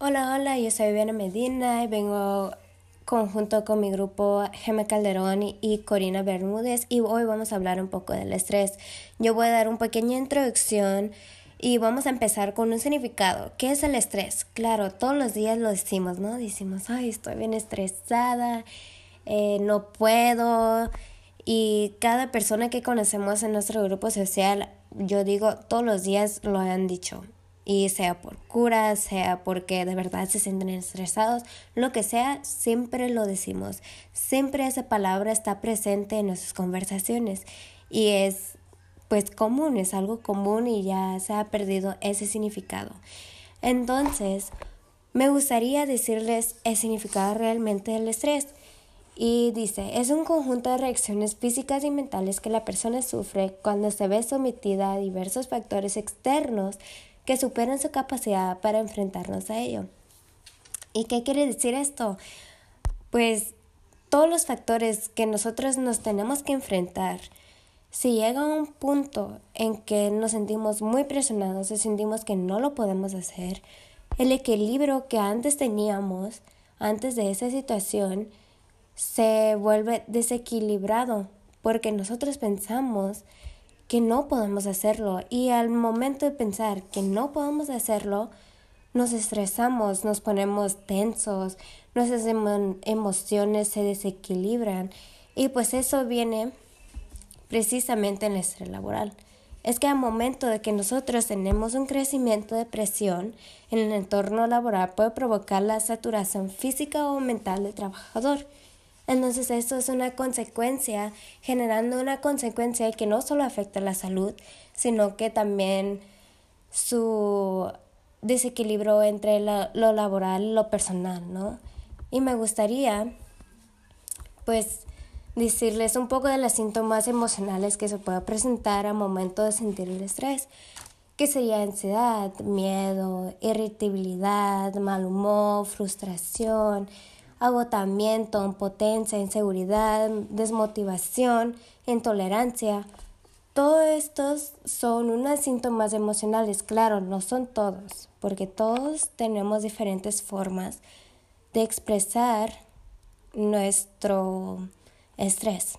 Hola, hola, yo soy Viviana Medina y vengo conjunto con mi grupo Gemma Calderón y Corina Bermúdez y hoy vamos a hablar un poco del estrés. Yo voy a dar una pequeña introducción y vamos a empezar con un significado. ¿Qué es el estrés? Claro, todos los días lo decimos, ¿no? Decimos, ay, estoy bien estresada, eh, no puedo. Y cada persona que conocemos en nuestro grupo social, yo digo, todos los días lo han dicho y sea por cura, sea porque de verdad se sienten estresados, lo que sea, siempre lo decimos. Siempre esa palabra está presente en nuestras conversaciones y es pues común, es algo común y ya se ha perdido ese significado. Entonces, me gustaría decirles el significado realmente del estrés. Y dice, es un conjunto de reacciones físicas y mentales que la persona sufre cuando se ve sometida a diversos factores externos que superan su capacidad para enfrentarnos a ello. ¿Y qué quiere decir esto? Pues todos los factores que nosotros nos tenemos que enfrentar, si llega un punto en que nos sentimos muy presionados y sentimos que no lo podemos hacer, el equilibrio que antes teníamos, antes de esa situación, se vuelve desequilibrado porque nosotros pensamos que no podemos hacerlo. Y al momento de pensar que no podemos hacerlo, nos estresamos, nos ponemos tensos, nuestras emociones se desequilibran. Y pues eso viene precisamente en el estrés laboral. Es que al momento de que nosotros tenemos un crecimiento de presión en el entorno laboral puede provocar la saturación física o mental del trabajador entonces esto es una consecuencia, generando una consecuencia que no solo afecta la salud, sino que también su desequilibrio entre lo laboral y lo personal, ¿no? Y me gustaría, pues, decirles un poco de los síntomas emocionales que se pueden presentar al momento de sentir el estrés, que sería ansiedad, miedo, irritabilidad, mal humor, frustración, agotamiento, impotencia, inseguridad, desmotivación, intolerancia. Todos estos son unos síntomas emocionales, claro, no son todos, porque todos tenemos diferentes formas de expresar nuestro estrés.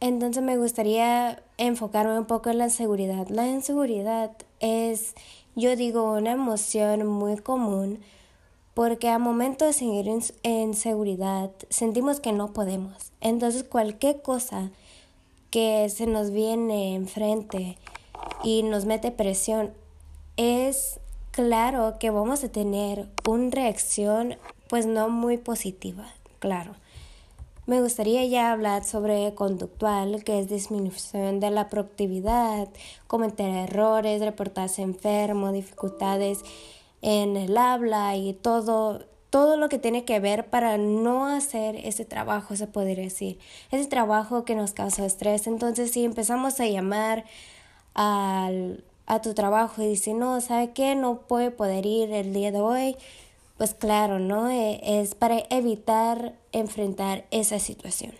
Entonces me gustaría enfocarme un poco en la inseguridad. La inseguridad es, yo digo, una emoción muy común porque a momento de seguir en, seguridad sentimos que no podemos. Entonces cualquier cosa que se nos viene enfrente y nos mete presión, es claro que vamos a tener una reacción pues no muy positiva, claro. Me gustaría ya hablar sobre conductual, que es disminución de la productividad, cometer errores, reportarse enfermo, dificultades en el habla y todo, todo lo que tiene que ver para no hacer ese trabajo, se podría decir, ese trabajo que nos causa estrés. Entonces, si empezamos a llamar al, a tu trabajo y dice, no, ¿sabe qué? No puede poder ir el día de hoy. Pues claro, ¿no? E, es para evitar enfrentar esa situación.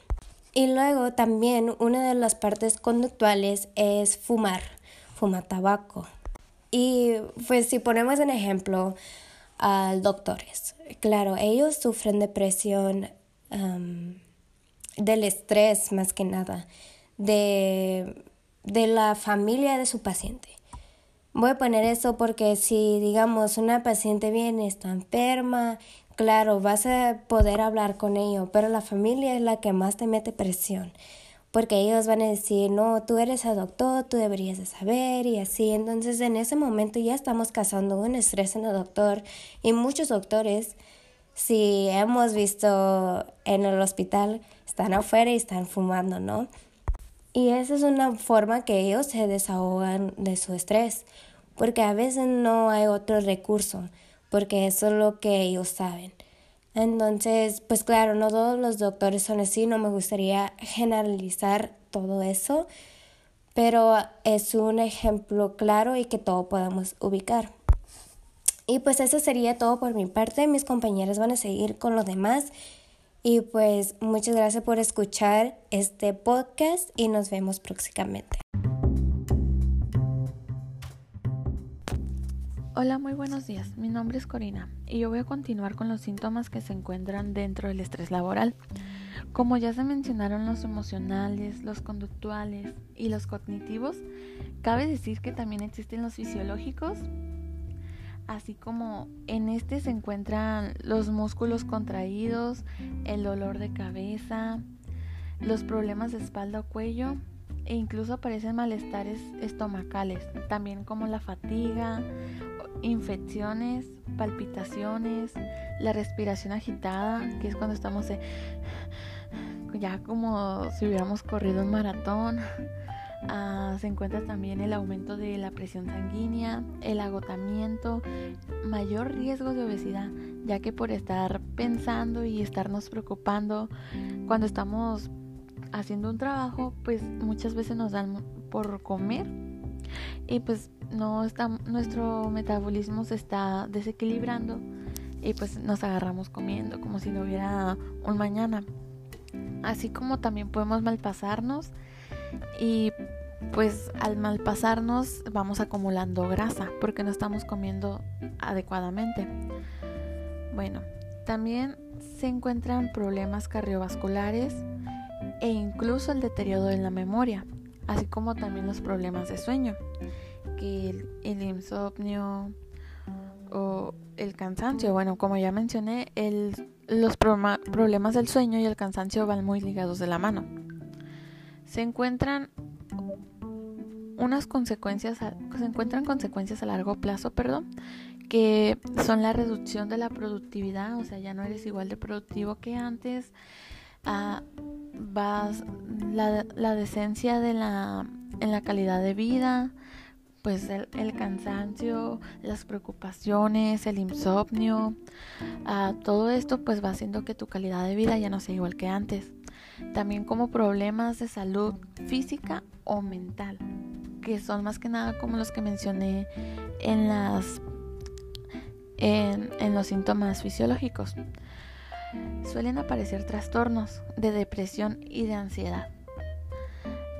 Y luego también una de las partes conductuales es fumar, fumar tabaco. Y pues si ponemos en ejemplo a doctores, claro, ellos sufren depresión del estrés más que nada, de, de la familia de su paciente. Voy a poner eso porque si, digamos, una paciente viene, está enferma, claro, vas a poder hablar con ellos, pero la familia es la que más te mete presión porque ellos van a decir, no, tú eres el doctor, tú deberías de saber y así. Entonces en ese momento ya estamos causando un estrés en el doctor y muchos doctores, si hemos visto en el hospital, están afuera y están fumando, ¿no? Y esa es una forma que ellos se desahogan de su estrés, porque a veces no hay otro recurso, porque eso es lo que ellos saben. Entonces, pues claro, no todos los doctores son así, no me gustaría generalizar todo eso, pero es un ejemplo claro y que todo podamos ubicar. Y pues eso sería todo por mi parte, mis compañeros van a seguir con lo demás. Y pues muchas gracias por escuchar este podcast y nos vemos próximamente. Hola, muy buenos días. Mi nombre es Corina y yo voy a continuar con los síntomas que se encuentran dentro del estrés laboral. Como ya se mencionaron los emocionales, los conductuales y los cognitivos, cabe decir que también existen los fisiológicos, así como en este se encuentran los músculos contraídos, el dolor de cabeza, los problemas de espalda o cuello e incluso aparecen malestares estomacales, también como la fatiga, infecciones, palpitaciones, la respiración agitada, que es cuando estamos ya como si hubiéramos corrido un maratón. Ah, se encuentra también el aumento de la presión sanguínea, el agotamiento, mayor riesgo de obesidad, ya que por estar pensando y estarnos preocupando cuando estamos haciendo un trabajo, pues muchas veces nos dan por comer y pues no está, nuestro metabolismo se está desequilibrando y pues nos agarramos comiendo como si no hubiera un mañana. Así como también podemos malpasarnos y pues al malpasarnos vamos acumulando grasa porque no estamos comiendo adecuadamente. Bueno, también se encuentran problemas cardiovasculares e incluso el deterioro en la memoria, así como también los problemas de sueño el, insomnio o el cansancio. Bueno, como ya mencioné, el, los problemas del sueño y el cansancio van muy ligados de la mano. Se encuentran unas consecuencias, se encuentran consecuencias a largo plazo, perdón, que son la reducción de la productividad, o sea, ya no eres igual de productivo que antes, ah, vas la, la decencia de la, en la calidad de vida, pues el, cansancio, las preocupaciones, el insomnio, ah, todo esto pues va haciendo que tu calidad de vida ya no sea igual que antes. También como problemas de salud física o mental, que son más que nada como los que mencioné en las en los síntomas fisiológicos. Suelen aparecer trastornos de depresión y de ansiedad.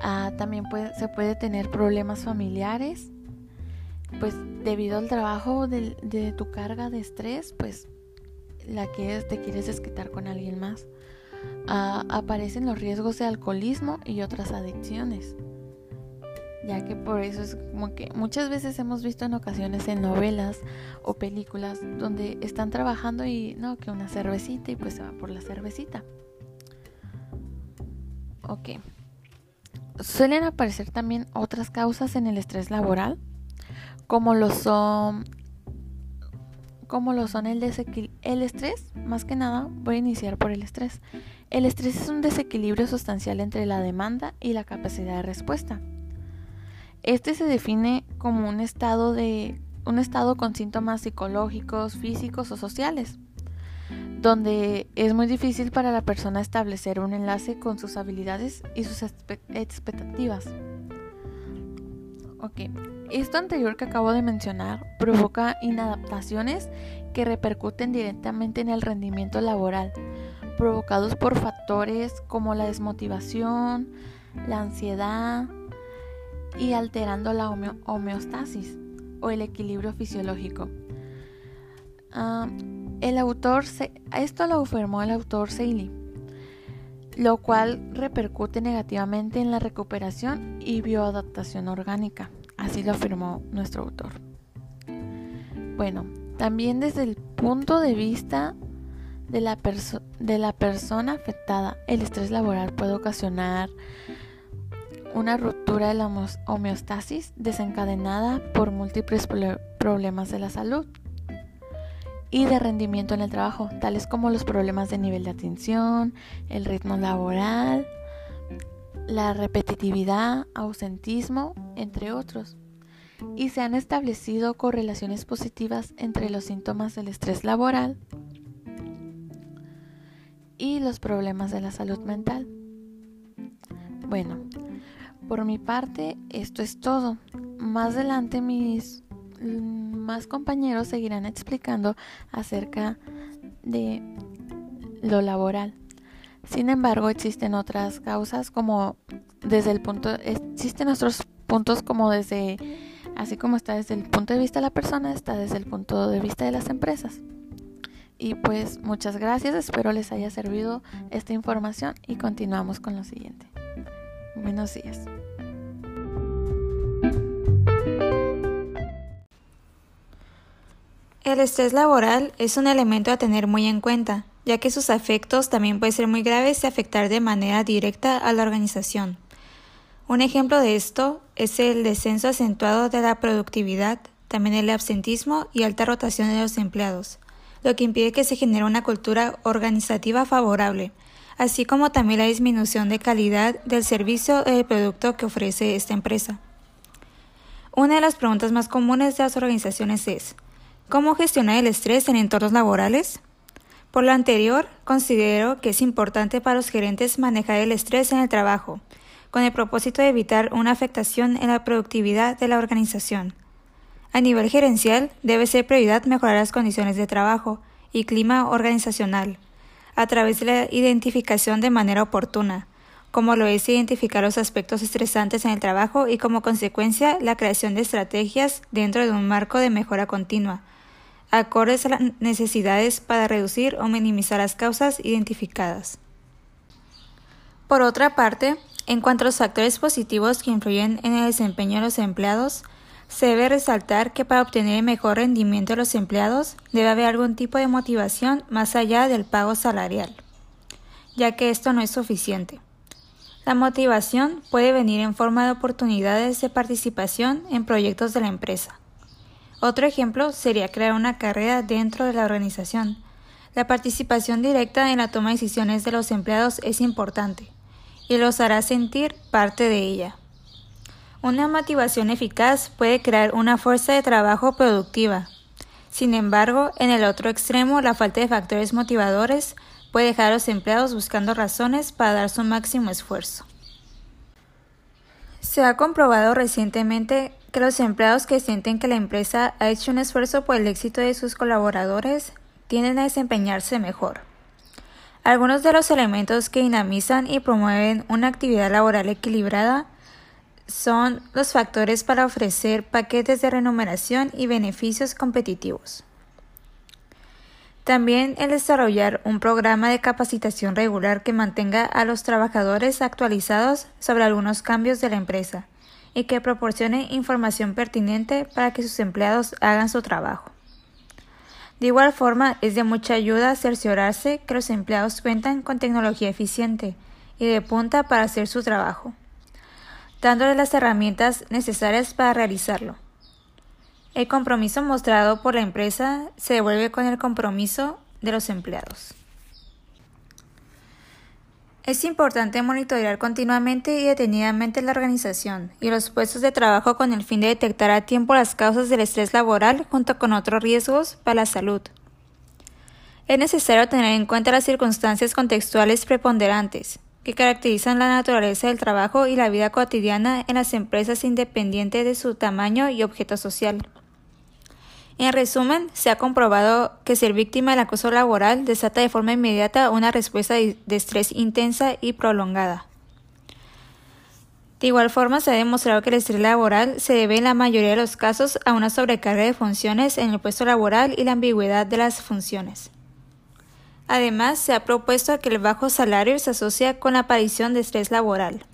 Ah, también se puede tener problemas familiares pues debido al trabajo de, tu carga de estrés, pues la que te quieres desquitar con alguien más. Ah, aparecen los riesgos de alcoholismo y otras adicciones. Ya que por eso es como que muchas veces hemos visto en ocasiones en novelas o películas donde están trabajando y no, que una cervecita y pues se va por la cervecita. Ok. Suelen aparecer también otras causas en el estrés laboral como lo son como lo son el, el estrés, más que nada voy a iniciar por el estrés. El estrés es un desequilibrio sustancial entre la demanda y la capacidad de respuesta. Este se define como un estado de un estado con síntomas psicológicos, físicos o sociales, donde es muy difícil para la persona establecer un enlace con sus habilidades y sus expectativas. Ok, esto anterior que acabo de mencionar provoca inadaptaciones que repercuten directamente en el rendimiento laboral, provocados por factores como la desmotivación, la ansiedad y alterando la homeostasis o el equilibrio fisiológico. Ah, el autor, esto lo afirmó el autor Seeley, lo cual repercute negativamente en la recuperación y bioadaptación orgánica. Así lo afirmó nuestro autor. Bueno, también desde el punto de vista de la, de la persona afectada, el estrés laboral puede ocasionar una ruptura de la homeostasis desencadenada por múltiples problemas de la salud y de rendimiento en el trabajo, tales como los problemas de nivel de atención, el ritmo laboral, la repetitividad, ausentismo, entre otros. Y se han establecido correlaciones positivas entre los síntomas del estrés laboral y los problemas de la salud mental. Bueno, por mi parte esto es todo. Más adelante mis más compañeros seguirán explicando acerca de lo laboral. Sin embargo, existen otras causas como desde el punto, existen otros puntos como desde Así como está desde el punto de vista de la persona, está desde el punto de vista de las empresas. Y pues muchas gracias, espero les haya servido esta información y continuamos con lo siguiente. Buenos días. El estrés laboral es un elemento a tener muy en cuenta, ya que sus efectos también pueden ser muy graves y afectar de manera directa a la organización. Un ejemplo de esto es el descenso acentuado de la productividad, también el absentismo y alta rotación de los empleados, lo que impide que se genere una cultura organizativa favorable, así como también la disminución de calidad del servicio o del producto que ofrece esta empresa. Una de las preguntas más comunes de las organizaciones es ¿Cómo gestionar el estrés en entornos laborales? Por lo anterior, considero que es importante para los gerentes manejar el estrés en el trabajo, con el propósito de evitar una afectación en la productividad de la organización. A nivel gerencial, debe ser prioridad mejorar las condiciones de trabajo y clima organizacional, a través de la identificación de manera oportuna, como lo es identificar los aspectos estresantes en el trabajo y como consecuencia la creación de estrategias dentro de un marco de mejora continua, acordes a las necesidades para reducir o minimizar las causas identificadas. Por otra parte, en cuanto a los factores positivos que influyen en el desempeño de los empleados, se debe resaltar que para obtener el mejor rendimiento de los empleados debe haber algún tipo de motivación más allá del pago salarial, ya que esto no es suficiente. La motivación puede venir en forma de oportunidades de participación en proyectos de la empresa. Otro ejemplo sería crear una carrera dentro de la organización. La participación directa en la toma de decisiones de los empleados es importante y los hará sentir parte de ella. Una motivación eficaz puede crear una fuerza de trabajo productiva. Sin embargo, en el otro extremo, la falta de factores motivadores puede dejar a los empleados buscando razones para dar su máximo esfuerzo. Se ha comprobado recientemente que los empleados que sienten que la empresa ha hecho un esfuerzo por el éxito de sus colaboradores tienden a desempeñarse mejor. Algunos de los elementos que dinamizan y promueven una actividad laboral equilibrada son los factores para ofrecer paquetes de remuneración y beneficios competitivos. También el desarrollar un programa de capacitación regular que mantenga a los trabajadores actualizados sobre algunos cambios de la empresa y que proporcione información pertinente para que sus empleados hagan su trabajo. De igual forma, es de mucha ayuda cerciorarse que los empleados cuentan con tecnología eficiente y de punta para hacer su trabajo, dándoles las herramientas necesarias para realizarlo. El compromiso mostrado por la empresa se devuelve con el compromiso de los empleados. Es importante monitorear continuamente y detenidamente la organización y los puestos de trabajo con el fin de detectar a tiempo las causas del estrés laboral junto con otros riesgos para la salud. Es necesario tener en cuenta las circunstancias contextuales preponderantes que caracterizan la naturaleza del trabajo y la vida cotidiana en las empresas independiente de su tamaño y objeto social. En resumen, se ha comprobado que ser víctima del acoso laboral desata de forma inmediata una respuesta de estrés intensa y prolongada. De igual forma, se ha demostrado que el estrés laboral se debe en la mayoría de los casos a una sobrecarga de funciones en el puesto laboral y la ambigüedad de las funciones. Además, se ha propuesto que el bajo salario se asocia con la aparición de estrés laboral.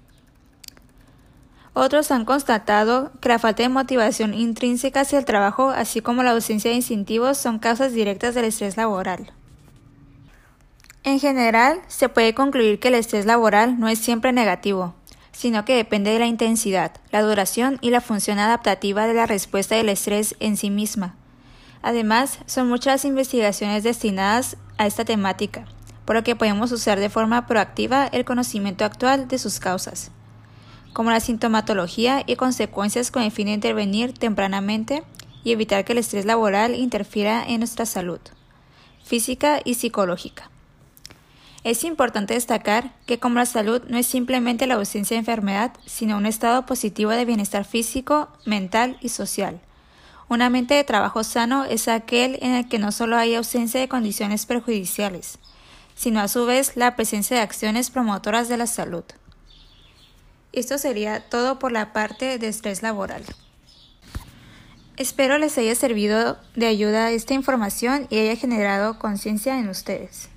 Otros han constatado que la falta de motivación intrínseca hacia el trabajo, así como la ausencia de incentivos, son causas directas del estrés laboral. En general, se puede concluir que el estrés laboral no es siempre negativo, sino que depende de la intensidad, la duración y la función adaptativa de la respuesta del estrés en sí misma. Además, son muchas las investigaciones destinadas a esta temática, por lo que podemos usar de forma proactiva el conocimiento actual de sus causas como la sintomatología y consecuencias con el fin de intervenir tempranamente y evitar que el estrés laboral interfiera en nuestra salud física y psicológica. Es importante destacar que como la salud no es simplemente la ausencia de enfermedad, sino un estado positivo de bienestar físico, mental y social. Un ambiente de trabajo sano es aquel en el que no solo hay ausencia de condiciones perjudiciales, sino a su vez la presencia de acciones promotoras de la salud. Esto sería todo por la parte de estrés laboral. Espero les haya servido de ayuda esta información y haya generado conciencia en ustedes.